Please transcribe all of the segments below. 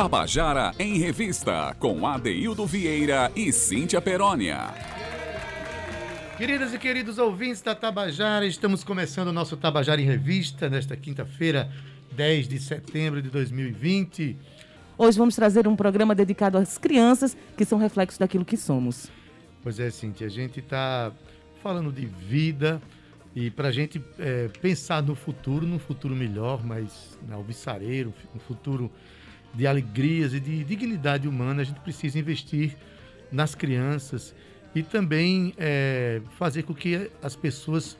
Tabajara em Revista, com Adeildo Vieira e Cíntia Perónia. Queridas e queridos ouvintes da Tabajara, estamos começando o nosso Tabajara em Revista nesta quinta-feira, 10 de setembro de 2020. Hoje vamos trazer um programa dedicado às crianças, que são reflexos daquilo que somos. Pois é, Cíntia, a gente está falando de vida e para a gente é, pensar no futuro, num futuro melhor, mais alvissareiro, um futuro de alegrias e de dignidade humana, a gente precisa investir nas crianças e também é, fazer com que as pessoas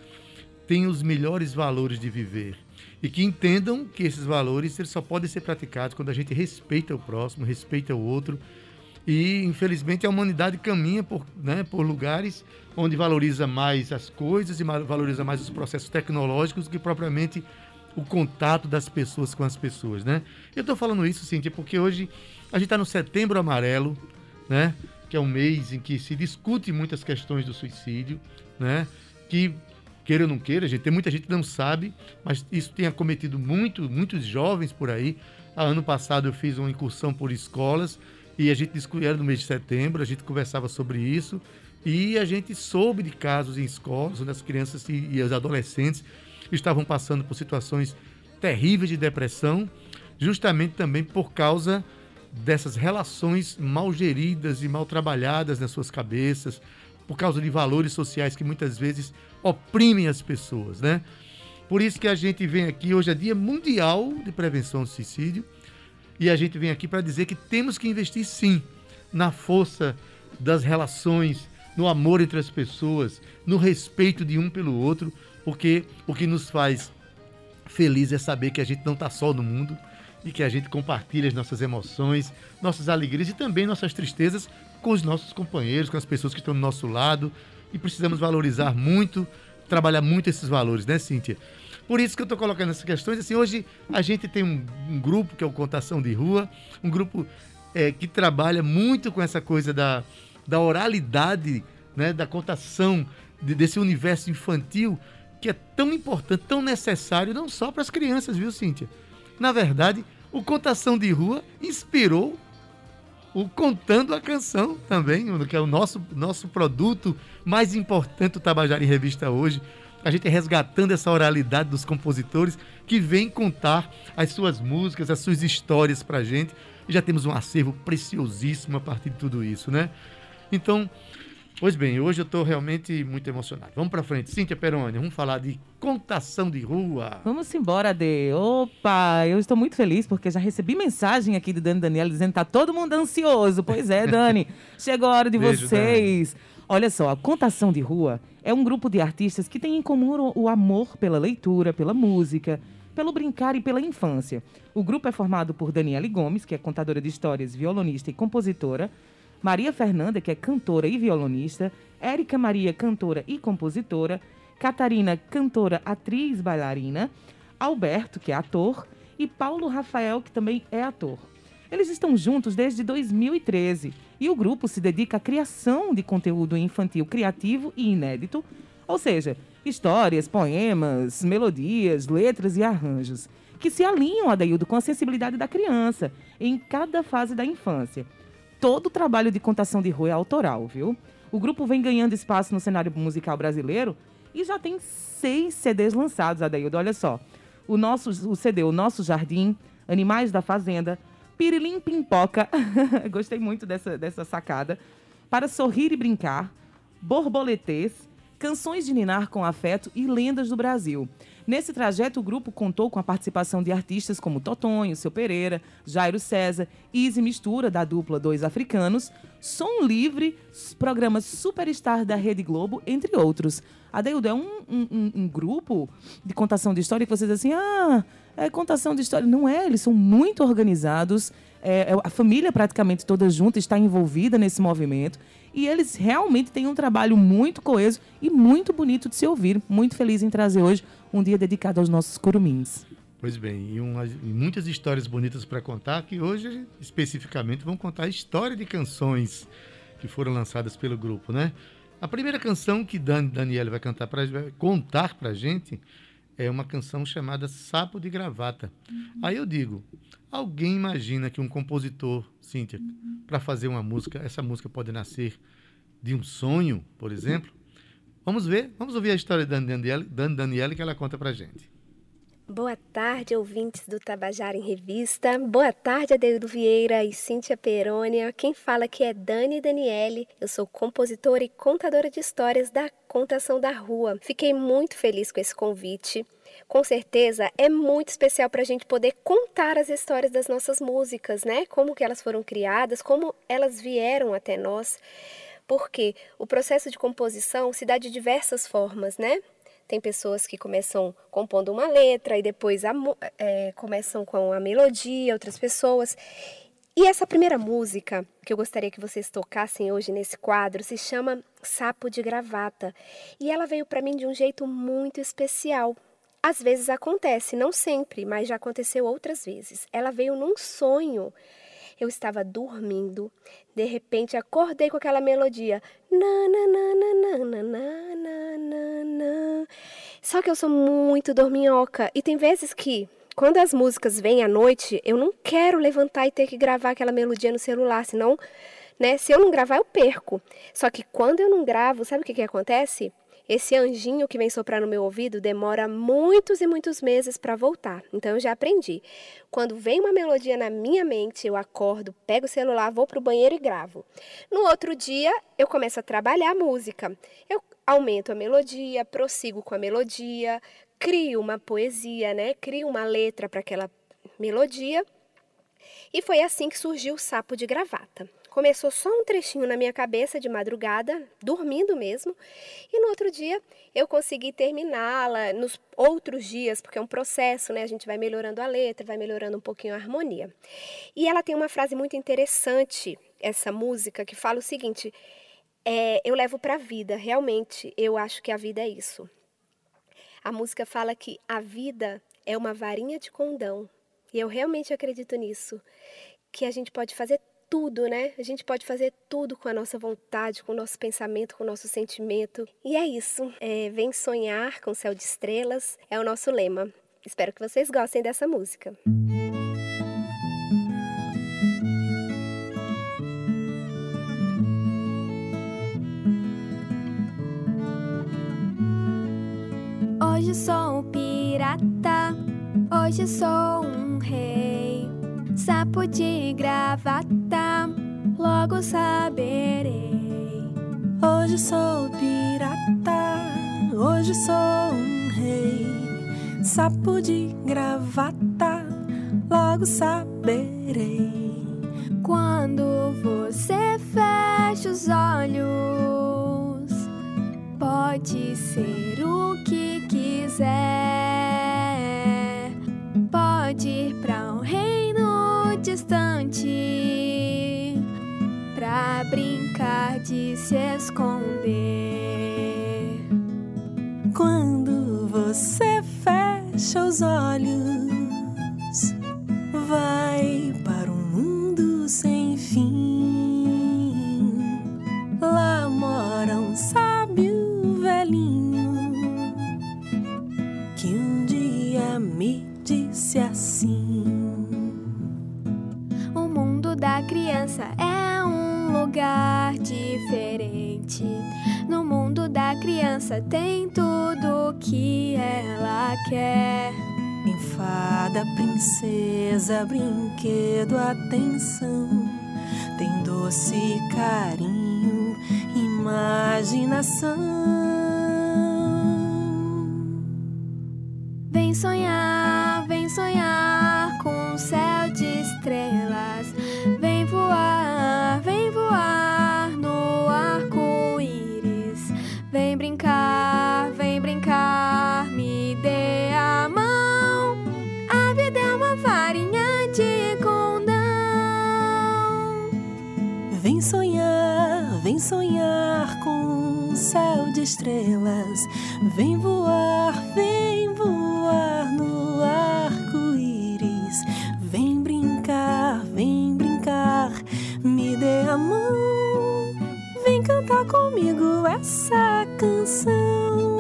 tenham os melhores valores de viver e que entendam que esses valores eles só podem ser praticados quando a gente respeita o próximo, respeita o outro. E, infelizmente, a humanidade caminha por, né, por lugares onde valoriza mais as coisas e valoriza mais os processos tecnológicos que propriamente o contato das pessoas com as pessoas, né? Eu estou falando isso, Cintia, porque hoje a gente está no Setembro Amarelo, né? que é um mês em que se discute muitas questões do suicídio, né? Que queira ou não queira, gente, tem muita gente que não sabe, mas isso tem acometido muito, muitos jovens por aí. Ano passado eu fiz uma incursão por escolas e a gente discutia no mês de setembro, a gente conversava sobre isso e a gente soube de casos em escolas onde as crianças e, e os adolescentes estavam passando por situações terríveis de depressão, justamente também por causa dessas relações mal geridas e mal trabalhadas nas suas cabeças, por causa de valores sociais que muitas vezes oprimem as pessoas, né? Por isso que a gente vem aqui, hoje é Dia Mundial de Prevenção do Suicídio, e a gente vem aqui para dizer que temos que investir sim na força das relações, no amor entre as pessoas, no respeito de um pelo outro, porque o que nos faz feliz é saber que a gente não está só no mundo, e que a gente compartilhe as nossas emoções, nossas alegrias e também nossas tristezas com os nossos companheiros, com as pessoas que estão do nosso lado. E precisamos valorizar muito, trabalhar muito esses valores, né, Cíntia? Por isso que eu estou colocando essas questões. Assim, hoje a gente tem um, um grupo que é o Contação de Rua, um grupo é, que trabalha muito com essa coisa da, da oralidade, né, da contação de, desse universo infantil que é tão importante, tão necessário, não só para as crianças, viu, Cíntia? Na verdade, o Contação de Rua inspirou o Contando a Canção também, que é o nosso, nosso produto mais importante do Tabajara em Revista hoje. A gente resgatando essa oralidade dos compositores que vêm contar as suas músicas, as suas histórias pra gente. E já temos um acervo preciosíssimo a partir de tudo isso, né? Então, Pois bem, hoje eu estou realmente muito emocionado. Vamos para frente. Cíntia Peroni, vamos falar de contação de rua. Vamos embora, Dê. Opa, eu estou muito feliz porque já recebi mensagem aqui do Dani Daniela dizendo que tá todo mundo ansioso. Pois é, Dani. Chegou a hora de Beijo, vocês. Dani. Olha só, a Contação de Rua é um grupo de artistas que tem em comum o amor pela leitura, pela música, pelo brincar e pela infância. O grupo é formado por Daniele Gomes, que é contadora de histórias, violonista e compositora, Maria Fernanda, que é cantora e violonista, Érica Maria, cantora e compositora, Catarina, cantora, atriz, bailarina, Alberto, que é ator, e Paulo Rafael, que também é ator. Eles estão juntos desde 2013 e o grupo se dedica à criação de conteúdo infantil criativo e inédito, ou seja, histórias, poemas, melodias, letras e arranjos, que se alinham, Adaildo, com a sensibilidade da criança em cada fase da infância todo o trabalho de contação de rua é autoral, viu? O grupo vem ganhando espaço no cenário musical brasileiro e já tem seis CDs lançados, Adaildo. Olha só. O, nosso, o CD O Nosso Jardim, Animais da Fazenda, Pirilim Pimpoca, gostei muito dessa, dessa sacada, Para Sorrir e Brincar, Borboletês, Canções de Ninar com Afeto e Lendas do Brasil. Nesse trajeto, o grupo contou com a participação de artistas como Totonho, Seu Pereira, Jairo César, Easy Mistura, da dupla Dois Africanos, Som Livre, programa Superstar da Rede Globo, entre outros. Adeildo, é um, um, um, grupo de contação de história que vocês assim, ah, é contação de história. Não é, eles são muito organizados. É, é, a família praticamente toda junta está envolvida nesse movimento. E eles realmente têm um trabalho muito coeso e muito bonito de se ouvir. Muito feliz em trazer hoje um dia dedicado aos nossos curumins. Pois bem, e, e muitas histórias bonitas para contar, que hoje especificamente vão contar a história de canções que foram lançadas pelo grupo, né? A primeira canção que Dan, Daniela vai cantar pra, vai contar para gente é uma canção chamada Sapo de Gravata. Aí eu digo, alguém imagina que um compositor, Cíntia, para fazer uma música, essa música pode nascer de um sonho, por exemplo? Vamos ver, vamos ouvir a história da Dani Daniele, que ela conta pra gente. Boa tarde, ouvintes do Tabajara em Revista. Boa tarde, Adeildo Vieira e Cíntia Perônia. Quem fala aqui é Dani Daniele. Eu sou compositora e contadora de histórias da Contação da Rua. Fiquei muito feliz com esse convite. Com certeza é muito especial para a gente poder contar as histórias das nossas músicas, né? Como que elas foram criadas, como elas vieram até nós. Porque o processo de composição se dá de diversas formas, né? Tem pessoas que começam compondo uma letra e depois a, é, começam com a melodia, outras pessoas. E essa primeira música que eu gostaria que vocês tocassem hoje nesse quadro se chama Sapo de Gravata. E ela veio para mim de um jeito muito especial. Às vezes acontece, não sempre, mas já aconteceu outras vezes. Ela veio num sonho. Eu estava dormindo, de repente acordei com aquela melodia. Só que eu sou muito dorminhoca e tem vezes que quando as músicas vêm à noite, eu não quero levantar e ter que gravar aquela melodia no celular, senão, né, se eu não gravar eu perco. Só que quando eu não gravo, sabe o que que acontece? Esse anjinho que vem soprar no meu ouvido demora muitos e muitos meses para voltar. Então eu já aprendi. Quando vem uma melodia na minha mente, eu acordo, pego o celular, vou para o banheiro e gravo. No outro dia, eu começo a trabalhar a música. Eu aumento a melodia, prossigo com a melodia, crio uma poesia, né? Crio uma letra para aquela melodia. E foi assim que surgiu o Sapo de Gravata. Começou só um trechinho na minha cabeça de madrugada, dormindo mesmo, e no outro dia eu consegui terminá-la nos outros dias, porque é um processo, né? A gente vai melhorando a letra, vai melhorando um pouquinho a harmonia. E ela tem uma frase muito interessante, essa música, que fala o seguinte: é, eu levo para a vida, realmente, eu acho que a vida é isso. A música fala que a vida é uma varinha de condão, e eu realmente acredito nisso, que a gente pode fazer tudo, né? A gente pode fazer tudo com a nossa vontade, com o nosso pensamento, com o nosso sentimento. E é isso. É, vem sonhar com o céu de estrelas é o nosso lema. Espero que vocês gostem dessa música. Hoje sou um pirata, hoje sou um rei, sapo de gravata logo saberei. Hoje sou pirata, hoje sou um rei, sapo de gravata, logo saberei. Quando você fecha os olhos, pode ser o que quiser, de se esconder. Quando você fecha os olhos, brinquedo, atenção. Tem doce carinho, imaginação. Mão, vem cantar comigo essa canção.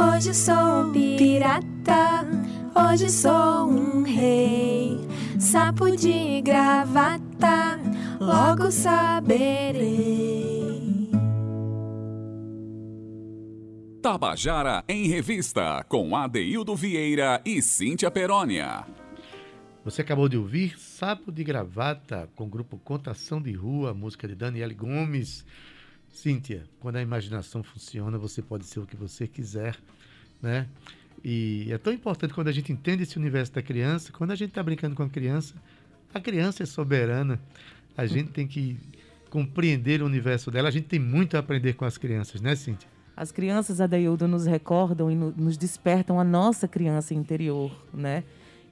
Hoje sou pirata, hoje sou um rei. Sapo de gravata, logo saberei. Tabajara em Revista, com Adeildo Vieira e Cíntia Perónia. Você acabou de ouvir Sapo de Gravata, com o grupo Contação de Rua, música de Daniele Gomes. Cíntia, quando a imaginação funciona, você pode ser o que você quiser, né? E é tão importante quando a gente entende esse universo da criança, quando a gente está brincando com a criança, a criança é soberana, a gente tem que compreender o universo dela, a gente tem muito a aprender com as crianças, né, Cíntia? As crianças, Adeildo, nos recordam e no, nos despertam a nossa criança interior, né?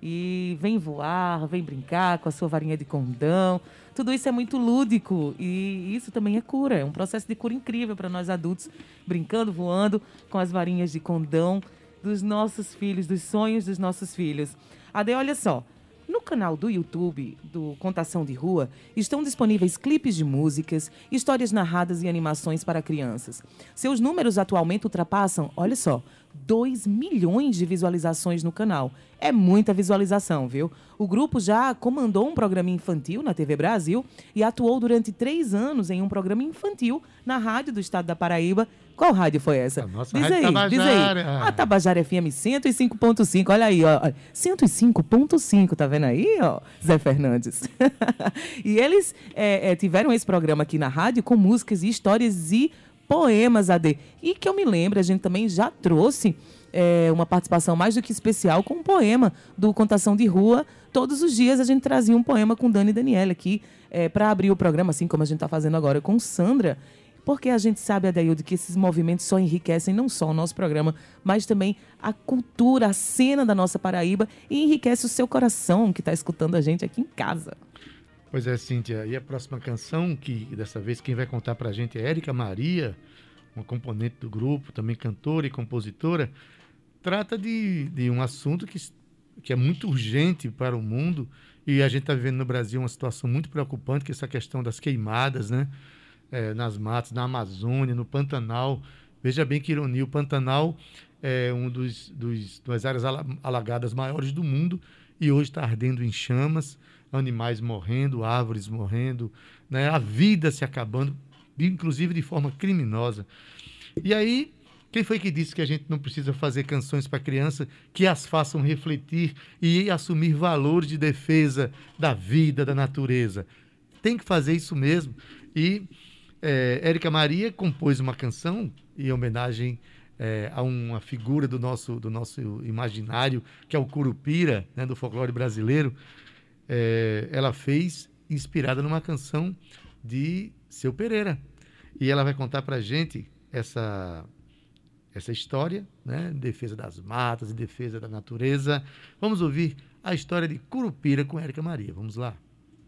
E vem voar, vem brincar com a sua varinha de condão. Tudo isso é muito lúdico e isso também é cura, é um processo de cura incrível para nós adultos, brincando, voando com as varinhas de condão dos nossos filhos, dos sonhos dos nossos filhos. Ade, olha só, no canal do YouTube do Contação de Rua estão disponíveis clipes de músicas, histórias narradas e animações para crianças. Seus números atualmente ultrapassam, olha só, 2 milhões de visualizações no canal. É muita visualização, viu? O grupo já comandou um programa infantil na TV Brasil e atuou durante três anos em um programa infantil na rádio do estado da Paraíba. Qual rádio foi essa? A nossa diz rádio aí, Tabajara. diz aí. A Tabajara FM 105.5. Olha aí, ó. 105.5, tá vendo aí, ó, Zé Fernandes? e eles é, é, tiveram esse programa aqui na rádio com músicas e histórias e poemas, AD. E que eu me lembro, a gente também já trouxe é, uma participação mais do que especial com um poema do Contação de Rua. Todos os dias a gente trazia um poema com Dani e Daniela aqui é, para abrir o programa, assim como a gente está fazendo agora com Sandra. Porque a gente sabe, Adaildo, que esses movimentos só enriquecem não só o nosso programa, mas também a cultura, a cena da nossa Paraíba e enriquece o seu coração que está escutando a gente aqui em casa. Pois é, Cíntia. E a próxima canção, que dessa vez quem vai contar pra gente é Érica Maria, uma componente do grupo, também cantora e compositora, trata de, de um assunto que, que é muito urgente para o mundo e a gente está vivendo no Brasil uma situação muito preocupante, que é essa questão das queimadas, né? É, nas matas, na Amazônia, no Pantanal. Veja bem que ironia, o Pantanal é um dos, dos das áreas alagadas maiores do mundo e hoje está ardendo em chamas animais morrendo, árvores morrendo, né? a vida se acabando, inclusive de forma criminosa. E aí, quem foi que disse que a gente não precisa fazer canções para criança que as façam refletir e assumir valores de defesa da vida, da natureza? Tem que fazer isso mesmo. E é, Érica Maria compôs uma canção em homenagem é, a uma figura do nosso, do nosso imaginário, que é o Curupira, né, do folclore brasileiro, é, ela fez inspirada numa canção de Seu Pereira. E ela vai contar para gente essa essa história, né? Defesa das matas e defesa da natureza. Vamos ouvir a história de Curupira com Érica Maria. Vamos lá.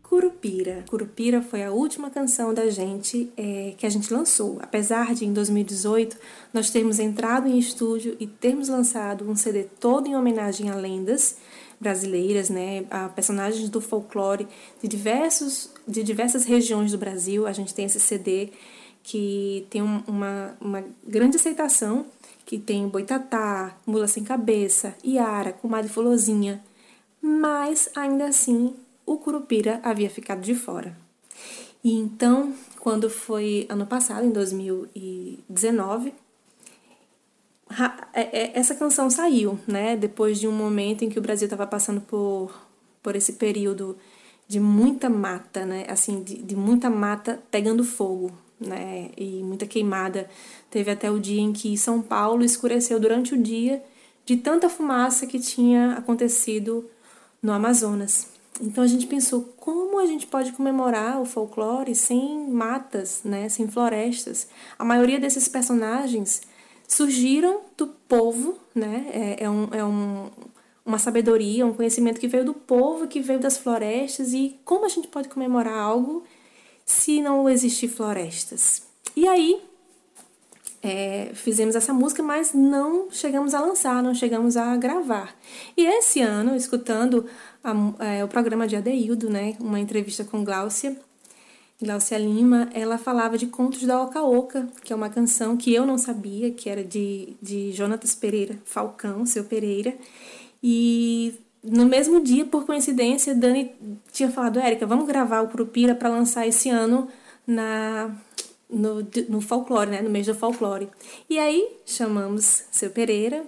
Curupira. Curupira foi a última canção da gente é, que a gente lançou. Apesar de em 2018 nós termos entrado em estúdio e termos lançado um CD todo em homenagem a lendas, brasileiras, né, a personagens do folclore de diversos de diversas regiões do Brasil. A gente tem esse CD que tem uma, uma grande aceitação, que tem Boitatá, Mula Sem Cabeça, Iara, Comadre Fulozinha, mas ainda assim o Curupira havia ficado de fora. E então, quando foi ano passado, em 2019, é, é, essa canção saiu, né? Depois de um momento em que o Brasil estava passando por, por esse período de muita mata, né? Assim, de, de muita mata pegando fogo, né? E muita queimada. Teve até o dia em que São Paulo escureceu durante o dia de tanta fumaça que tinha acontecido no Amazonas. Então a gente pensou como a gente pode comemorar o folclore sem matas, né? Sem florestas. A maioria desses personagens surgiram do povo, né? É, é, um, é um, uma sabedoria, um conhecimento que veio do povo, que veio das florestas. E como a gente pode comemorar algo se não existir florestas? E aí é, fizemos essa música, mas não chegamos a lançar, não chegamos a gravar. E esse ano, escutando a, é, o programa de Adeildo, né, uma entrevista com Gláucia, Glaucia Lima, ela falava de Contos da Oca Oca, que é uma canção que eu não sabia, que era de, de Jonatas Pereira Falcão, seu Pereira. E no mesmo dia, por coincidência, Dani tinha falado, Érica, vamos gravar o Curupira para lançar esse ano na no, no folclore, né, no mês do folclore. E aí chamamos seu Pereira,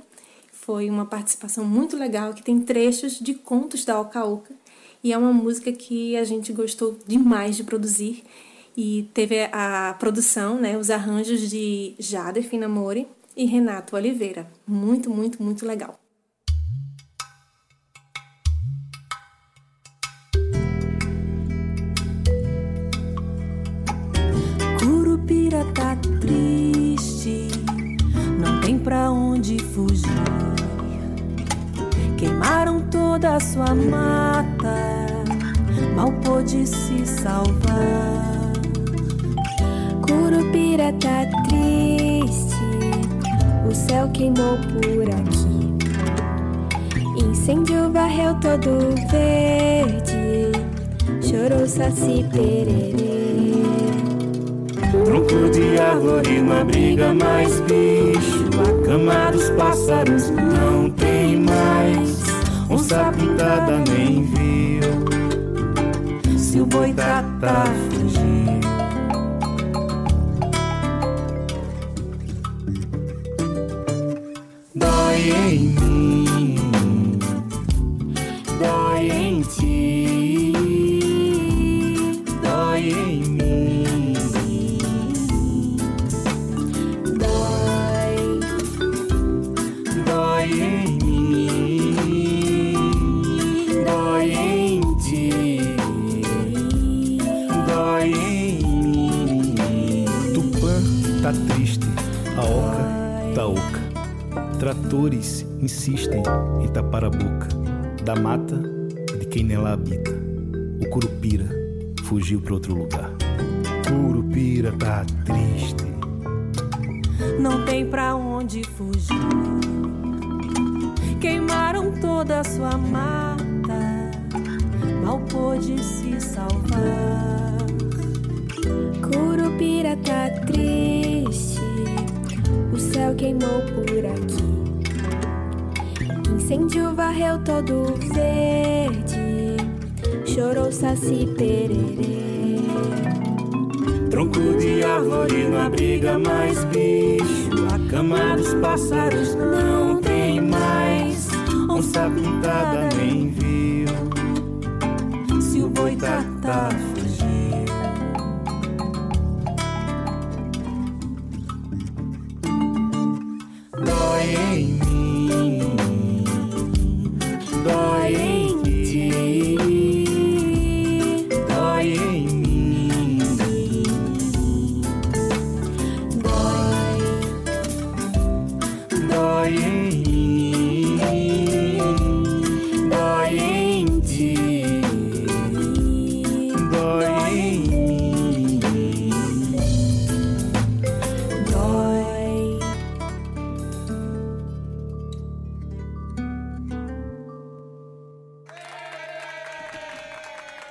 foi uma participação muito legal que tem trechos de contos da Oca Oca e é uma música que a gente gostou demais de produzir e teve a produção, né, os arranjos de Jade Finamore e Renato Oliveira. Muito, muito, muito legal. Curupira tá triste, não tem pra onde fugir. Queimaram toda a sua mata, mal pôde se salvar. Curupira tá triste, o céu queimou por aqui. Incêndio varreu todo verde, chorou saci pererê. Tronco de árvore não abriga mais bicho. A cama dos pássaros não tem mais. Onça pintada nem viu. Se o boitatá fugiu. Tá triste, a oca tá oca. Tratores insistem em tapar a boca da mata de quem nela habita. O curupira fugiu para outro lugar. Curupira tá triste. não tem pra onde fugir. Queimaram toda a sua mata, mal pôde se salvar. Curupira tá triste, céu queimou por aqui. Incêndio varreu todo verde, chorou saci pererê. Tronco de árvore não abriga mais bicho. A cama dos pássaros não tem mais. Onça pintada nem viu. Se o boitatá fugiu.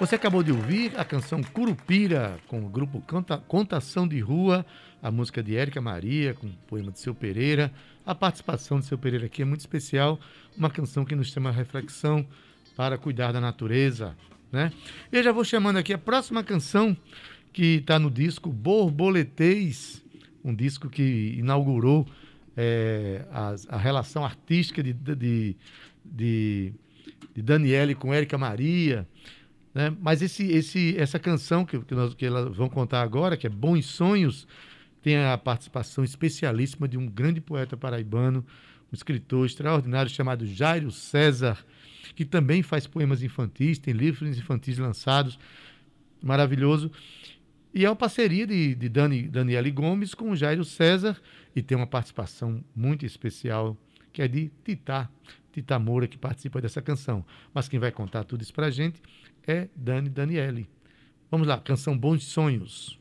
Você acabou de ouvir a canção Curupira, com o grupo Canta- Contação de Rua, a música de Érica Maria, com o poema de Seu Pereira. A participação de Seu Pereira aqui é muito especial, uma canção que nos chama a reflexão para cuidar da natureza. Né? Eu já vou chamando aqui a próxima canção que está no disco Borboletês, um disco que inaugurou eh, as- a, relação artística de, de, de, de Daniele com Érica Maria. Né? Mas esse, esse, essa canção que, que, nós, que elas vão contar agora, que é Bons Sonhos, tem a participação especialíssima de um grande poeta paraibano, um escritor extraordinário chamado Jairo César, que também faz poemas infantis, tem livros infantis lançados, maravilhoso. E é uma parceria de, de Dani, Daniele Gomes com Jairo César, e tem uma participação muito especial, que é de Titá, Tita Moura, que participa dessa canção. Mas quem vai contar tudo isso pra gente é Dani Daniele. Vamos lá, canção Bons Sonhos.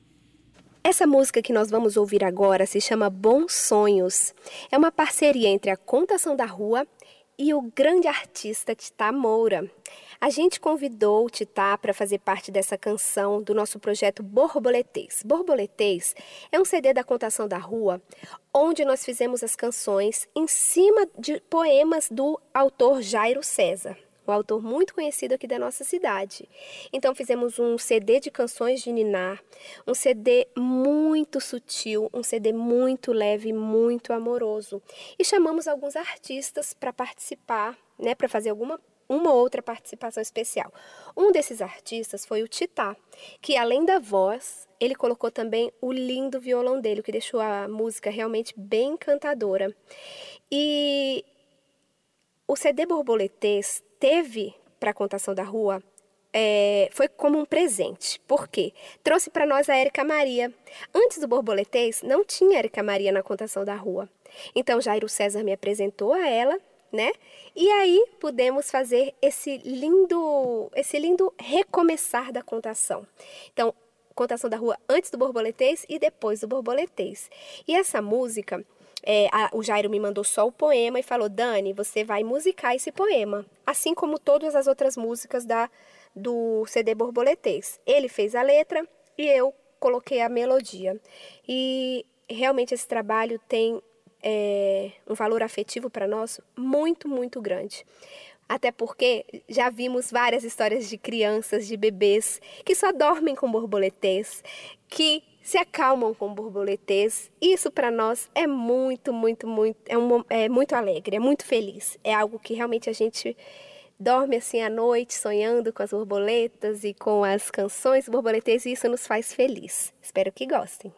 Essa música que nós vamos ouvir agora se chama Bons Sonhos. É uma parceria entre a Contação da Rua e o grande artista Tita Moura. A gente convidou o Tita para fazer parte dessa canção do nosso projeto Borboletês. Borboletês é um CD da Contação da Rua, onde nós fizemos as canções em cima de poemas do autor Jairo César um autor muito conhecido aqui da nossa cidade. Então fizemos um CD de canções de Ninar, um CD muito sutil, um CD muito leve, muito amoroso. E chamamos alguns artistas para participar, né, para fazer alguma uma outra participação especial. Um desses artistas foi o Titá, que além da voz, ele colocou também o lindo violão dele, que deixou a música realmente bem encantadora. E o CD Borboletês teve para a contação da rua é, foi como um presente. Por quê? Trouxe para nós a Érica Maria. Antes do Borboletês, não tinha Érica Maria na contação da rua. Então, Jairo César me apresentou a ela, né? E aí pudemos fazer esse lindo, esse lindo recomeçar da contação. Então, contação da rua antes do Borboletês e depois do Borboletês. E essa música é, a, o Jairo me mandou só o poema e falou: Dani, você vai musicar esse poema, assim como todas as outras músicas da, do CD Borboletês. Ele fez a letra e eu coloquei a melodia. E realmente esse trabalho tem é, um valor afetivo para nós muito, muito grande. Até porque já vimos várias histórias de crianças, de bebês que só dormem com borboletês, que se acalmam com borboletês. Isso para nós é muito, muito, muito, é, um, é muito alegre, é muito feliz. É algo que realmente a gente dorme assim à noite sonhando com as borboletas e com as canções borboletês e isso nos faz feliz. Espero que gostem.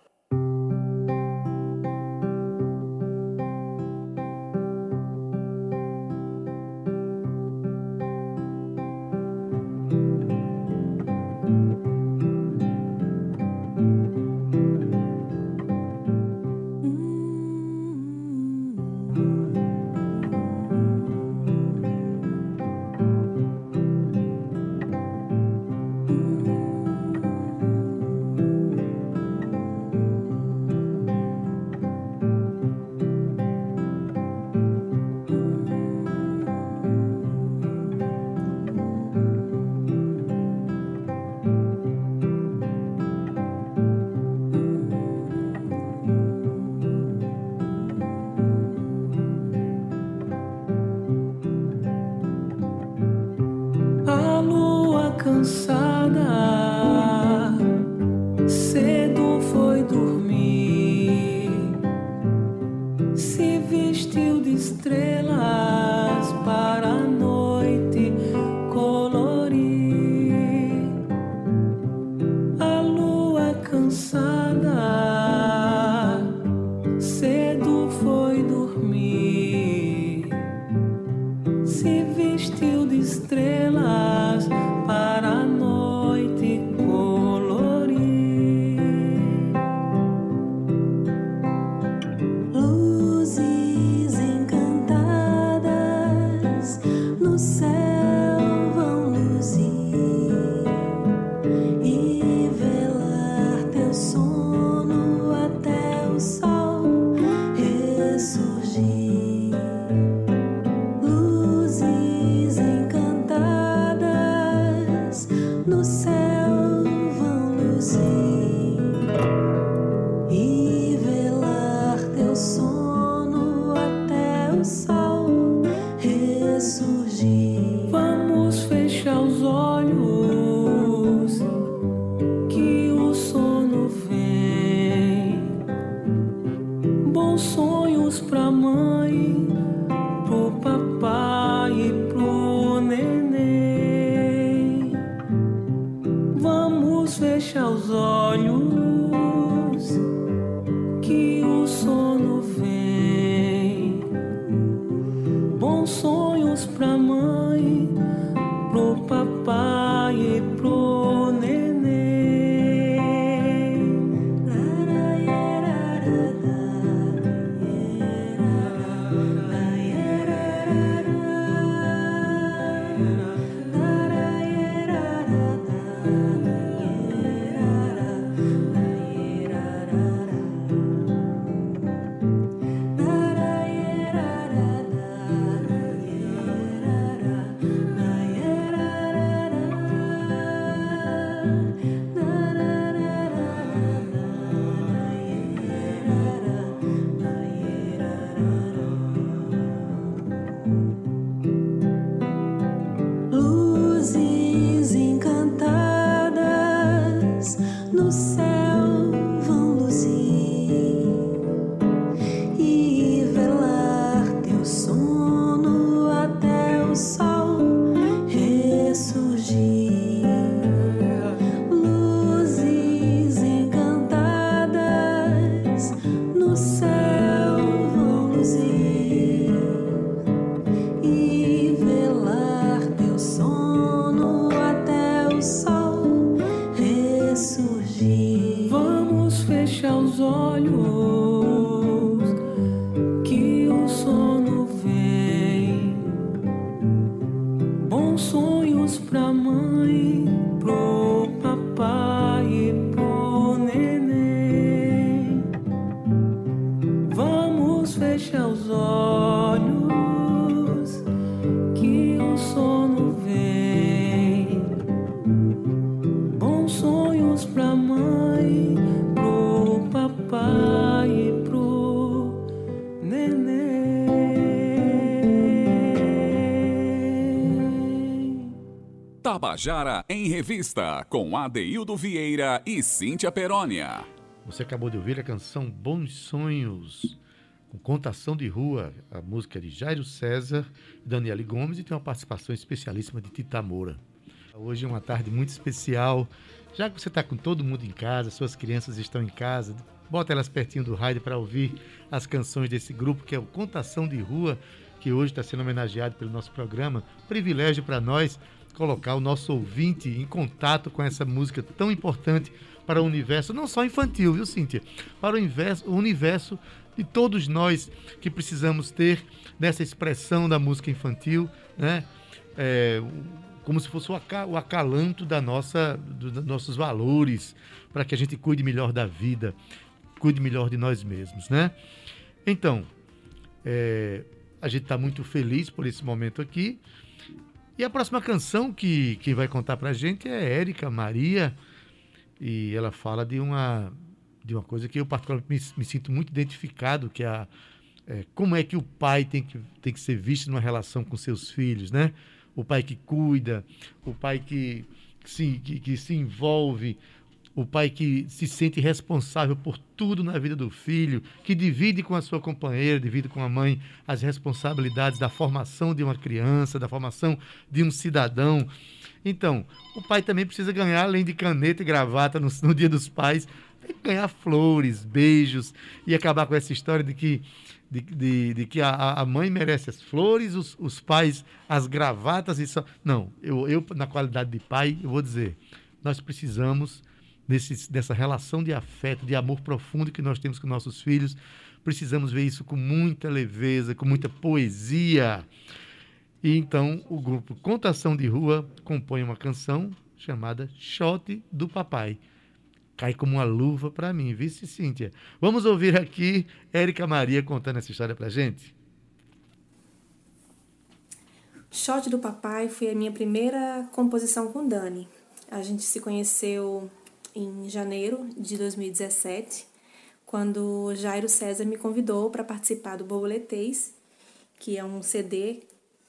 Tabajara em Revista, com Adeildo Vieira e Cíntia Perónia. Você acabou de ouvir a canção Bons Sonhos, com contação de rua, a música de Jairo César e Daniele Gomes, e tem uma participação especialíssima de Tita Moura. Hoje é uma tarde muito especial. Já que você está com todo mundo em casa, suas crianças estão em casa, bota elas pertinho do rádio para ouvir as canções desse grupo que é o Contação de Rua, que hoje está sendo homenageado pelo nosso programa. Privilégio para nós colocar o nosso ouvinte em contato com essa música tão importante para o universo, não só infantil, viu, Cíntia? Para o universo, o universo de todos nós que precisamos ter dessa expressão da música infantil, né? É, como se fosse o acalanto da nossa, dos nossos valores, para que a gente cuide melhor da vida, cuide melhor de nós mesmos, né? Então, é, a gente está muito feliz por esse momento aqui. E a próxima canção que, que vai contar pra gente é Érica Maria. E ela fala de uma, de uma coisa que eu particularmente me, me sinto muito identificado, que é, a, é como é que o pai tem que, tem que ser visto numa relação com seus filhos, né? O pai que cuida, o pai que, que se, que, que se envolve, o pai que se sente responsável por tudo na vida do filho, que divide com a sua companheira, divide com a mãe as responsabilidades da formação de uma criança, da formação de um cidadão. Então, o pai também precisa ganhar, além de caneta e gravata no, no Dia dos Pais, tem que ganhar flores, beijos e acabar com essa história de que, de, de, de que a, a, mãe merece as flores, os, os pais as gravatas e só. Não, eu, eu, na qualidade de pai, eu vou dizer, nós precisamos desse, dessa relação de afeto, de amor profundo que nós temos com nossos filhos. Precisamos ver isso com muita leveza, com muita poesia. E então o grupo Contação de Rua compõe uma canção chamada Shot do Papai. Cai como uma luva para mim, vice Cíntia. Vamos ouvir aqui Érica Maria contando essa história para gente. Shot do Papai foi a minha primeira composição com Dani. A gente se conheceu em janeiro de 2017, quando Jairo César me convidou para participar do Borboletês, que é um CD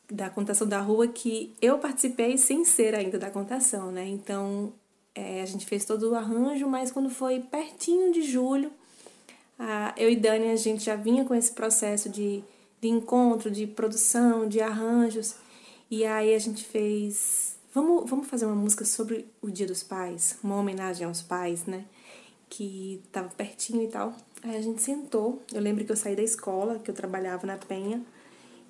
da contação da rua que eu participei sem ser ainda da contação, né? Então é, a gente fez todo o arranjo, mas quando foi pertinho de julho, a, eu e Dani a gente já vinha com esse processo de, de encontro, de produção, de arranjos, e aí a gente fez Vamos, vamos fazer uma música sobre o Dia dos Pais, uma homenagem aos pais, né? Que tava pertinho e tal. Aí a gente sentou. Eu lembro que eu saí da escola, que eu trabalhava na Penha,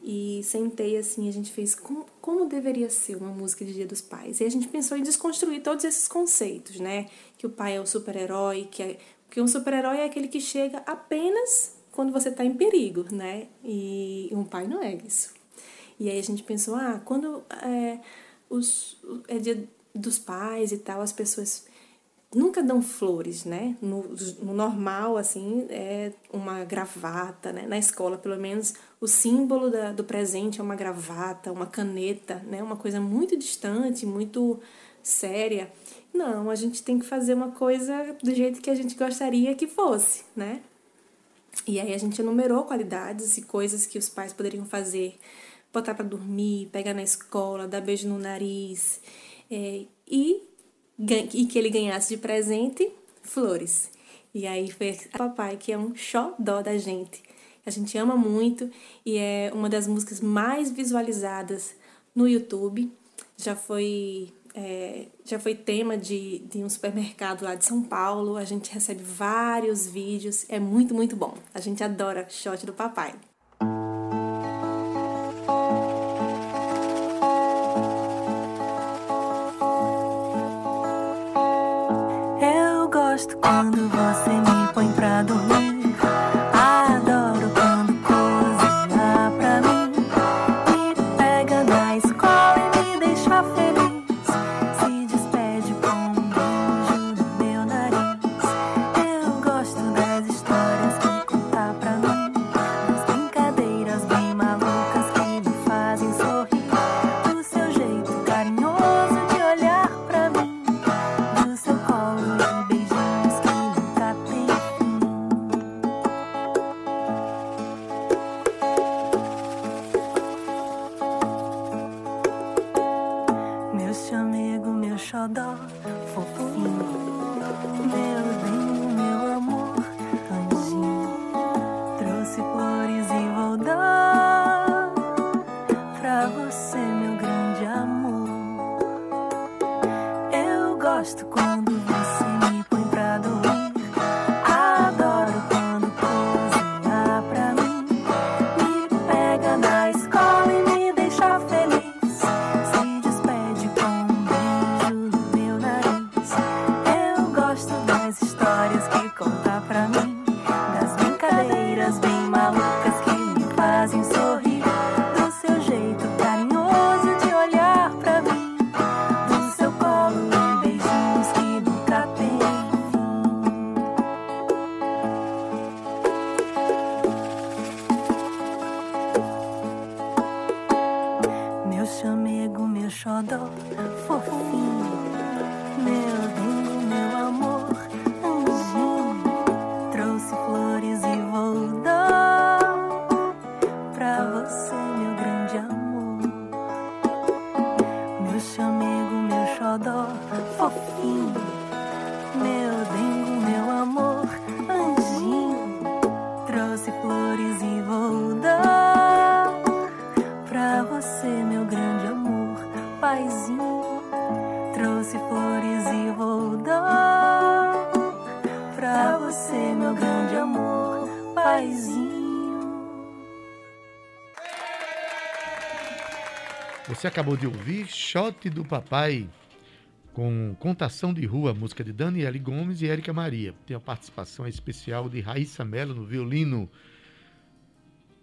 e sentei assim. A gente fez como, como deveria ser uma música de Dia dos Pais. E a gente pensou em desconstruir todos esses conceitos, né? Que o pai é o super-herói, que, é, que um super-herói é aquele que chega apenas quando você está em perigo, né? E um pai não é isso. E aí a gente pensou, ah, quando. É, os, é dia dos pais e tal, as pessoas nunca dão flores, né? No, no, normal, assim, é uma gravata, né? Na escola, pelo menos, o símbolo da, do presente é uma gravata, uma caneta, né? Uma coisa muito distante, muito séria. Não, a gente tem que fazer uma coisa do jeito que a gente gostaria que fosse, né? E aí a gente enumerou qualidades e coisas que os pais poderiam fazer botar para dormir, pegar na escola, dar beijo no nariz. É, e, e que ele ganhasse de presente flores. E aí foi a papai, que é um xodó da gente. A gente ama muito e é uma das músicas mais visualizadas no YouTube. Já foi é, já foi tema de, de um supermercado lá de São Paulo. A gente recebe vários vídeos. É muito, muito bom. A gente adora shot do papai. Quando você me põe pra dormir. For fofinho, meu Você acabou de ouvir Shot do Papai, com Contação de Rua, música de Daniele Gomes e Érica Maria. Tem a participação especial de Raíssa Mello no violino.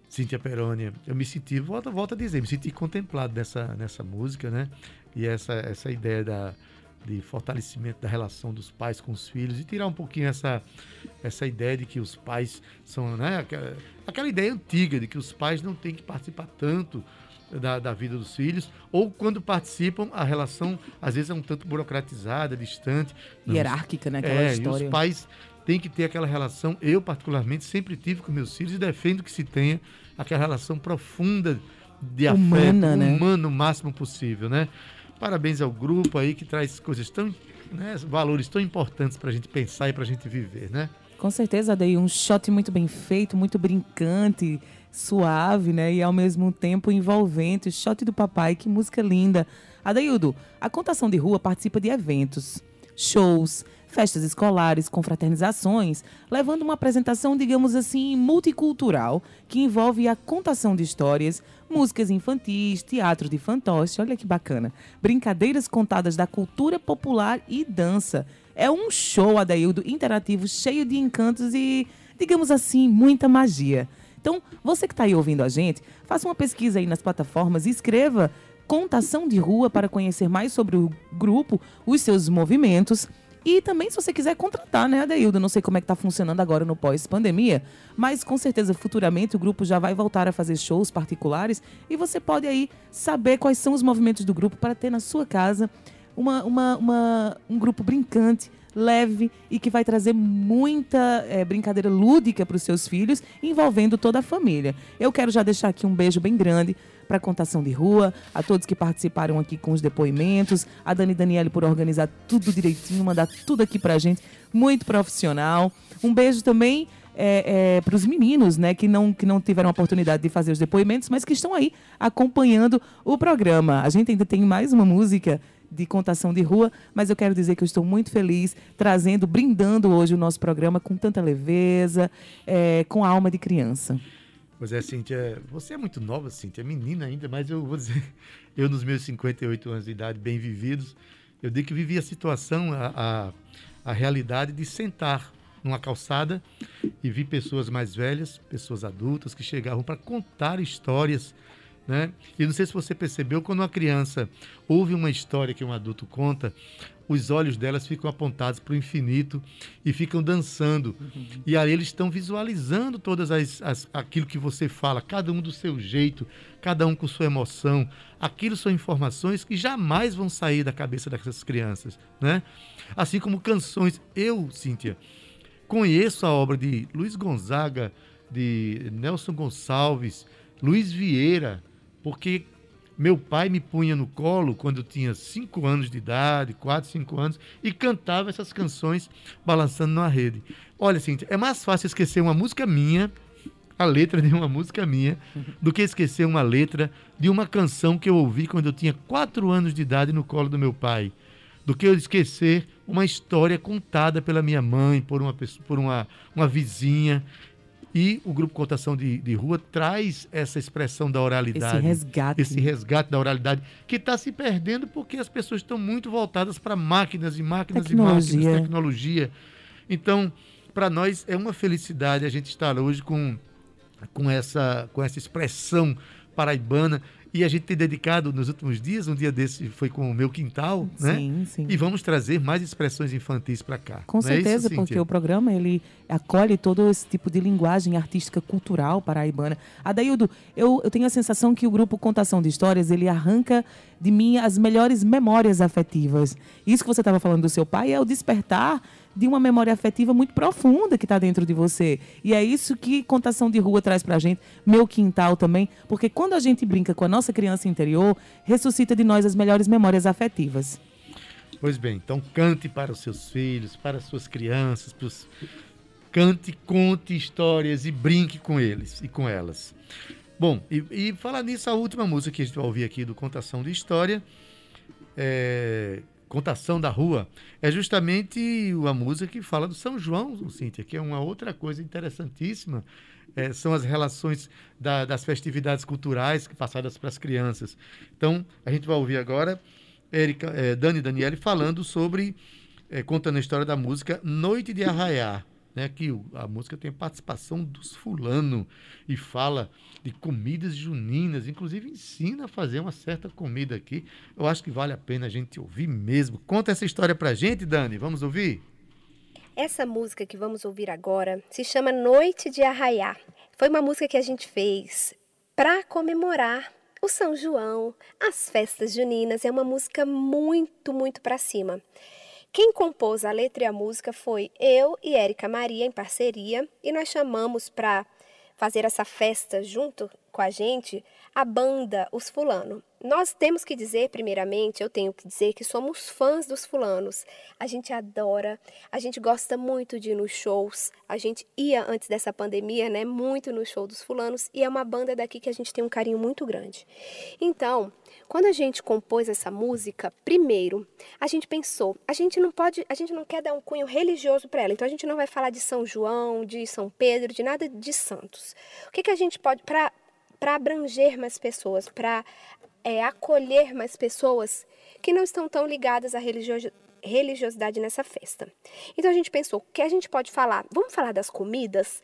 Cíntia Perônia, eu me senti, volta, volta a dizer, me senti contemplado nessa, nessa música, né? E essa, essa ideia da, de fortalecimento da relação dos pais com os filhos e tirar um pouquinho essa, essa ideia de que os pais são, né? Aquela, aquela ideia antiga de que os pais não têm que participar tanto da, da vida dos filhos, ou quando participam, a relação às vezes é um tanto burocratizada, distante. Hierárquica, né? Aquela é, história. E os pais têm que ter aquela relação, eu particularmente sempre tive com meus filhos e defendo que se tenha aquela relação profunda de Humana, afeto, né? humano o máximo possível, né? Parabéns ao grupo aí que traz coisas tão, né, valores tão importantes para a gente pensar e para a gente viver, né? Com certeza, dei um shot muito bem feito, muito brincante, suave, né? E ao mesmo tempo envolvente. Shot do papai, que música linda. Adaildo, a Contação de Rua participa de eventos, shows, festas escolares, confraternizações, levando uma apresentação, digamos assim, multicultural, que envolve a contação de histórias, músicas infantis, teatro de fantoche, olha que bacana, brincadeiras contadas da cultura popular e dança. É um show, Adaildo, interativo, cheio de encantos e, digamos assim, muita magia. Então, você que está aí ouvindo a gente, faça uma pesquisa aí nas plataformas e escreva Contação de Rua para conhecer mais sobre o grupo, os seus movimentos. E também, se você quiser contratar, né, Adeildo? Não sei como é que tá funcionando agora no pós-pandemia, mas com certeza futuramente o grupo já vai voltar a fazer shows particulares e você pode aí saber quais são os movimentos do grupo para ter na sua casa uma, uma, uma, um grupo brincante, leve e que vai trazer muita é, brincadeira lúdica para os seus filhos, envolvendo toda a família. Eu quero já deixar aqui um beijo bem grande para a contação de rua, a todos que participaram aqui com os depoimentos, a Dani Daniele por organizar tudo direitinho, mandar tudo aqui para a gente, muito profissional. Um beijo também é, é, para os meninos, né, que não, que não tiveram a oportunidade de fazer os depoimentos, mas que estão aí acompanhando o programa. A gente ainda tem mais uma música de contação de rua, mas eu quero dizer que eu estou muito feliz trazendo, brindando hoje o nosso programa com tanta leveza, é, com a alma de criança. Pois é, Cíntia, você é muito nova, Cíntia, é menina ainda, mas eu vou dizer, eu nos meus 58 anos de idade, bem vividos, eu digo que vivi a situação, a, a, a realidade de sentar numa calçada e vi pessoas mais velhas, pessoas adultas que chegavam para contar histórias né? E não sei se você percebeu, quando uma criança ouve uma história que um adulto conta, os olhos delas ficam apontados para o infinito e ficam dançando. Uhum. E aí eles estão visualizando todas as, as, aquilo que você fala, cada um do seu jeito, cada um com sua emoção. Aquilo são informações que jamais vão sair da cabeça dessas crianças, né? Assim como canções. Eu, Cíntia, conheço a obra de Luiz Gonzaga, de Nelson Gonçalves, Luiz Vieira, porque meu pai me punha no colo quando eu tinha 5 anos de idade, 4, 5 anos, e cantava essas canções balançando na rede. Olha, assim, é mais fácil esquecer uma música minha, a letra de uma música minha, do que esquecer uma letra de uma canção que eu ouvi quando eu tinha 4 anos de idade no colo do meu pai. Do que eu esquecer uma história contada pela minha mãe, por uma, pessoa, por uma, uma vizinha. E o Grupo Cotação de, de Rua traz essa expressão da oralidade. Esse resgate. Esse resgate da oralidade, que está se perdendo porque as pessoas estão muito voltadas para máquinas e máquinas tecnologia. e máquinas, tecnologia. Então, para nós é uma felicidade a gente estar hoje com, com, essa, com essa expressão paraibana e a gente tem dedicado nos últimos dias, um dia desse foi com o meu quintal, né? Sim, sim. E vamos trazer mais expressões infantis para cá. Com certeza, é isso, porque o programa ele acolhe todo esse tipo de linguagem artística cultural paraibana. Adaildo, eu, eu tenho a sensação que o grupo Contação de Histórias, ele arranca de mim as melhores memórias afetivas. Isso que você estava falando do seu pai é o despertar de uma memória afetiva muito profunda que está dentro de você. E é isso que Contação de Rua traz para a gente, meu quintal também, porque quando a gente brinca com a nossa criança interior, ressuscita de nós as melhores memórias afetivas. Pois bem, então cante para os seus filhos, para as suas crianças, pros... cante, conte histórias e brinque com eles e com elas. Bom, e, e falar nisso, a última música que a gente vai ouvir aqui do Contação de História é Contação da Rua, é justamente a música que fala do São João, Cíntia, que é uma outra coisa interessantíssima. É, são as relações da, das festividades culturais passadas para as crianças. Então, a gente vai ouvir agora Erika, é, Dani Daniele falando sobre, é, contando a história da música Noite de Arraiar né, que a música tem participação dos fulano e fala de comidas juninas, inclusive ensina a fazer uma certa comida aqui. Eu acho que vale a pena a gente ouvir mesmo. Conta essa história pra gente, Dani. Vamos ouvir? Essa música que vamos ouvir agora se chama Noite de Arraiá. Foi uma música que a gente fez para comemorar o São João, as festas juninas. É uma música muito, muito para cima. Quem compôs a letra e a música foi eu e Érica Maria, em parceria, e nós chamamos para fazer essa festa junto com a gente a banda Os Fulano. Nós temos que dizer, primeiramente, eu tenho que dizer que somos fãs dos fulanos. A gente adora, a gente gosta muito de ir nos shows. A gente ia antes dessa pandemia, né, muito no show dos fulanos e é uma banda daqui que a gente tem um carinho muito grande. Então, quando a gente compôs essa música, primeiro, a gente pensou, a gente não pode, a gente não quer dar um cunho religioso para ela. Então a gente não vai falar de São João, de São Pedro, de nada de santos. O que que a gente pode para para abranger mais pessoas, para é, acolher mais pessoas que não estão tão ligadas à religiosidade nessa festa. Então a gente pensou, o que a gente pode falar? Vamos falar das comidas?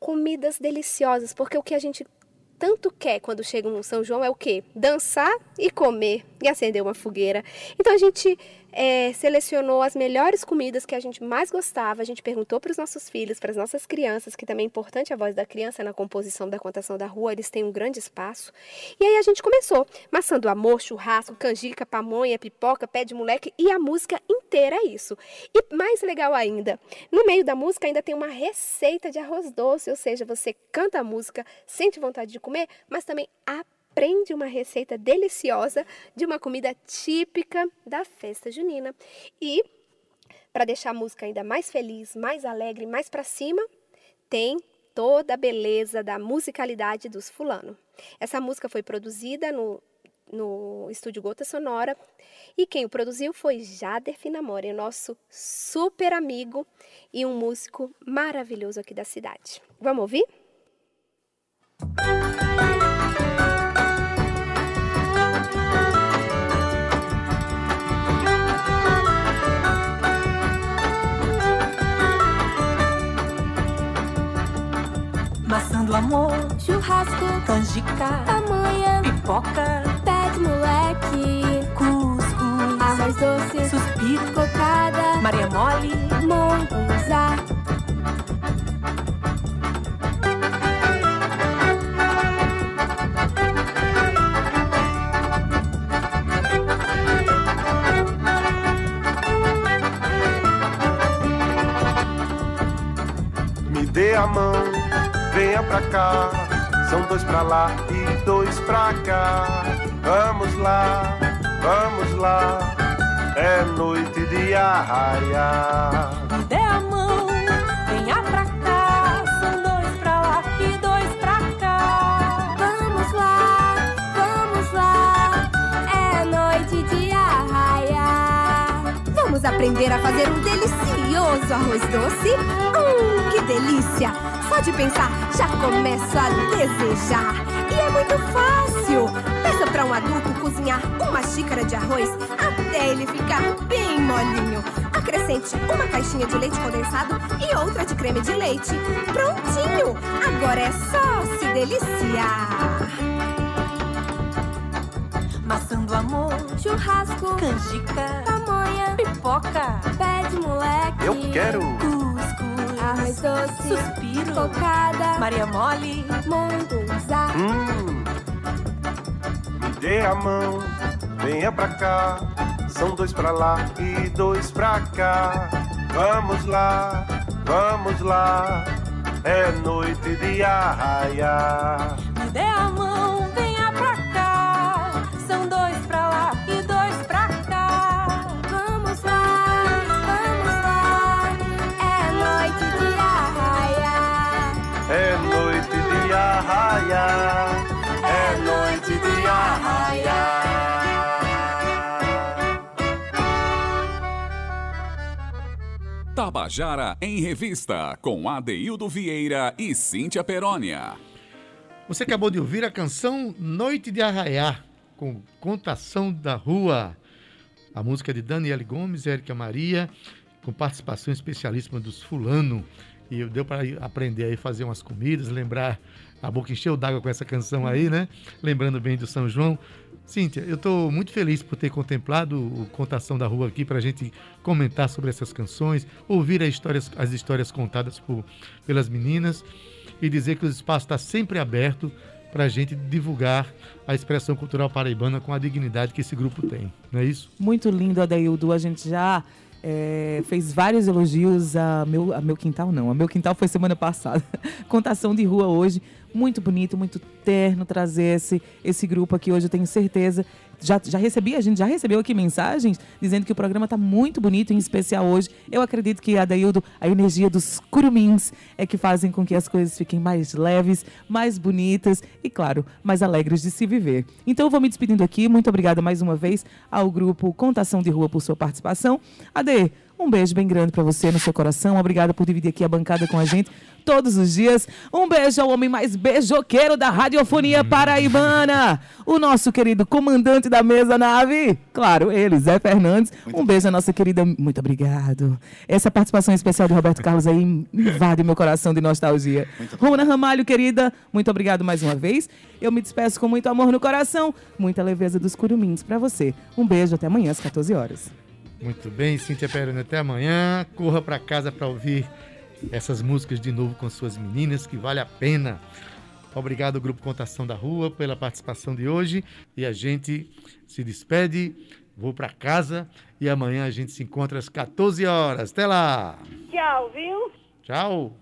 Comidas deliciosas, porque o que a gente tanto quer quando chega um São João é o quê? Dançar e comer e acender uma fogueira. Então a gente é, selecionou as melhores comidas que a gente mais gostava. A gente perguntou para os nossos filhos, para as nossas crianças, que também é importante a voz da criança na composição da contação da rua, eles têm um grande espaço. E aí a gente começou, maçã do amor, churrasco, canjica, pamonha, pipoca, pé de moleque e a música inteira é isso. E mais legal ainda, no meio da música ainda tem uma receita de arroz doce, ou seja, você canta a música, sente vontade de comer, mas também aprende aprende uma receita deliciosa de uma comida típica da festa junina. E para deixar a música ainda mais feliz, mais alegre, mais para cima, tem toda a beleza da musicalidade dos fulano. Essa música foi produzida no, no estúdio Gota Sonora e quem o produziu foi Jader Finamore, nosso super amigo e um músico maravilhoso aqui da cidade. Vamos ouvir? Música amor, churrasco, canjica, pamonha, pipoca, venha pra cá. São dois pra lá e dois pra cá. Vamos lá, vamos lá. É noite de arraiar. Dê a mão, venha pra cá. São dois pra lá e dois pra cá. Vamos lá, vamos lá. É noite de arraiar. Vamos aprender a fazer um delicioso arroz doce? Hum, que delícia! Só de pensar, já começo a desejar. E é muito fácil. Peça para um adulto cozinhar uma xícara de arroz até ele ficar bem molinho. Acrescente uma caixinha de leite condensado e outra de creme de leite. Prontinho! Agora é só se deliciar. Maçã do amor, churrasco, canjica, pamonha, pipoca, pé de moleque. Eu quero arroz doce, suspiro, cocada, Maria mole, mongunzá. Hum. Me dê a mão, venha pra cá. São dois pra lá e dois pra cá. Vamos lá, vamos lá. É noite de arraiar. Tabajara em Revista, com Adeildo Vieira e Cíntia Perónia. Você acabou de ouvir a canção Noite de Arraiar, com Contação da Rua. A música é de Daniele Gomes Érica Maria, com participação especialíssima dos Fulano. E deu para aprender aí fazer umas comidas, lembrar. A boca encheu d'água com essa canção aí, né? Lembrando bem do São João. Cíntia, eu estou muito feliz por ter contemplado o Contação da Rua aqui para a gente comentar sobre essas canções, ouvir as histórias, as histórias contadas por, pelas meninas e dizer que o espaço está sempre aberto para a gente divulgar a expressão cultural paraibana com a dignidade que esse grupo tem, não é isso? Muito lindo, Adaildo. A gente já é, fez vários elogios a meu, a meu quintal, não. A meu quintal foi semana passada. Contação de rua hoje. Muito bonito, muito terno trazer esse, esse grupo aqui hoje. Eu tenho certeza. Já, já recebi, a gente já recebeu aqui mensagens dizendo que o programa está muito bonito, em especial hoje. Eu acredito que, Adaildo, a energia dos curumins é que fazem com que as coisas fiquem mais leves, mais bonitas e, claro, mais alegres de se viver. Então, eu vou me despedindo aqui. Muito obrigada mais uma vez ao grupo Contação de Rua por sua participação. Ade, Um beijo bem grande para você no seu coração. Obrigada por dividir aqui a bancada com a gente todos os dias. Um beijo ao homem mais beijoqueiro da radiofonia paraibana, o nosso querido comandante da mesa nave, claro, ele, Zé Fernandes. um beijo à nossa querida, muito obrigado. Essa participação especial de Roberto Carlos aí invade meu coração de nostalgia. Rona Ramalho, querida, muito obrigado mais uma vez. Eu me despeço com muito amor no coração, muita leveza dos curumins para você. Um beijo, até amanhã às 14 horas. Muito bem, Cíntia Peroni, até amanhã. Corra para casa para ouvir essas músicas de novo com suas meninas, que vale a pena. Obrigado, Grupo Contação da Rua, pela participação de hoje. E a gente se despede. Vou para casa e amanhã a gente se encontra às 14 horas. Até lá! Tchau, viu? Tchau!